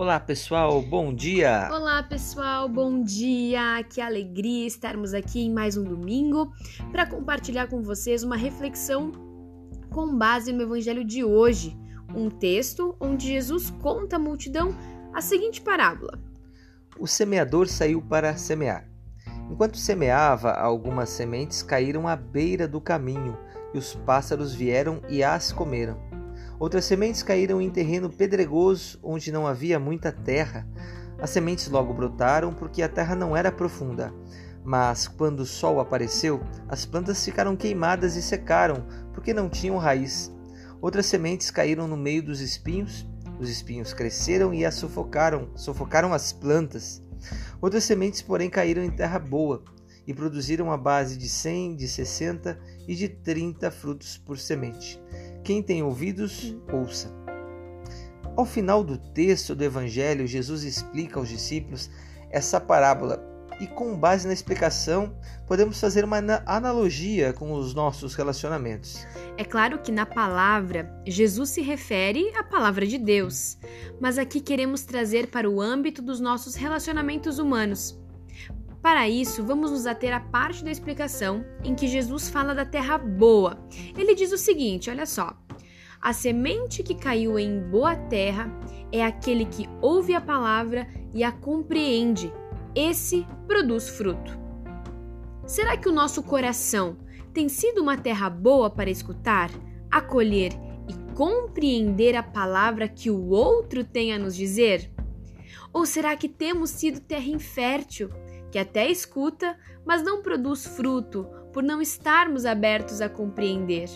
Olá pessoal, bom dia! Olá pessoal, bom dia! Que alegria estarmos aqui em mais um domingo para compartilhar com vocês uma reflexão com base no Evangelho de hoje, um texto onde Jesus conta à multidão a seguinte parábola: O semeador saiu para semear. Enquanto semeava, algumas sementes caíram à beira do caminho e os pássaros vieram e as comeram. Outras sementes caíram em terreno pedregoso, onde não havia muita terra. As sementes logo brotaram porque a terra não era profunda. Mas quando o sol apareceu, as plantas ficaram queimadas e secaram, porque não tinham raiz. Outras sementes caíram no meio dos espinhos. Os espinhos cresceram e as sufocaram, sufocaram as plantas. Outras sementes, porém, caíram em terra boa e produziram a base de 100, de 60 e de 30 frutos por semente. Quem tem ouvidos, ouça. Ao final do texto do Evangelho, Jesus explica aos discípulos essa parábola e, com base na explicação, podemos fazer uma analogia com os nossos relacionamentos. É claro que na palavra, Jesus se refere à palavra de Deus, mas aqui queremos trazer para o âmbito dos nossos relacionamentos humanos. Para isso, vamos nos ater à parte da explicação em que Jesus fala da terra boa. Ele diz o seguinte: olha só. A semente que caiu em boa terra é aquele que ouve a palavra e a compreende. Esse produz fruto. Será que o nosso coração tem sido uma terra boa para escutar, acolher e compreender a palavra que o outro tem a nos dizer? Ou será que temos sido terra infértil? Que até escuta, mas não produz fruto, por não estarmos abertos a compreender.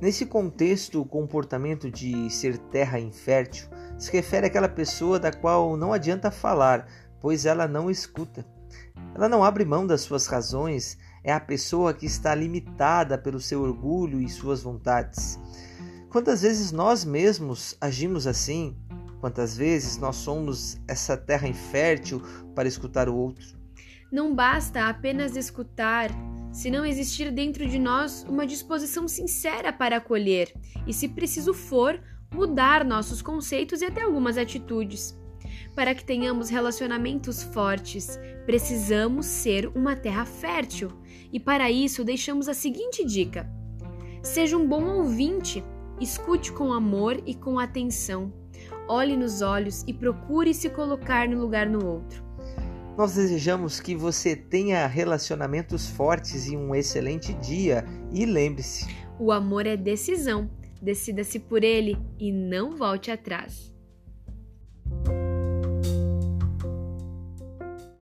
Nesse contexto, o comportamento de ser terra infértil se refere àquela pessoa da qual não adianta falar, pois ela não escuta. Ela não abre mão das suas razões, é a pessoa que está limitada pelo seu orgulho e suas vontades. Quantas vezes nós mesmos agimos assim? Quantas vezes nós somos essa terra infértil para escutar o outro? Não basta apenas escutar, se não existir dentro de nós uma disposição sincera para acolher e, se preciso for, mudar nossos conceitos e até algumas atitudes. Para que tenhamos relacionamentos fortes, precisamos ser uma terra fértil e, para isso, deixamos a seguinte dica: seja um bom ouvinte, escute com amor e com atenção, olhe nos olhos e procure se colocar no lugar no outro. Nós desejamos que você tenha relacionamentos fortes e um excelente dia. E lembre-se: o amor é decisão. Decida-se por ele e não volte atrás.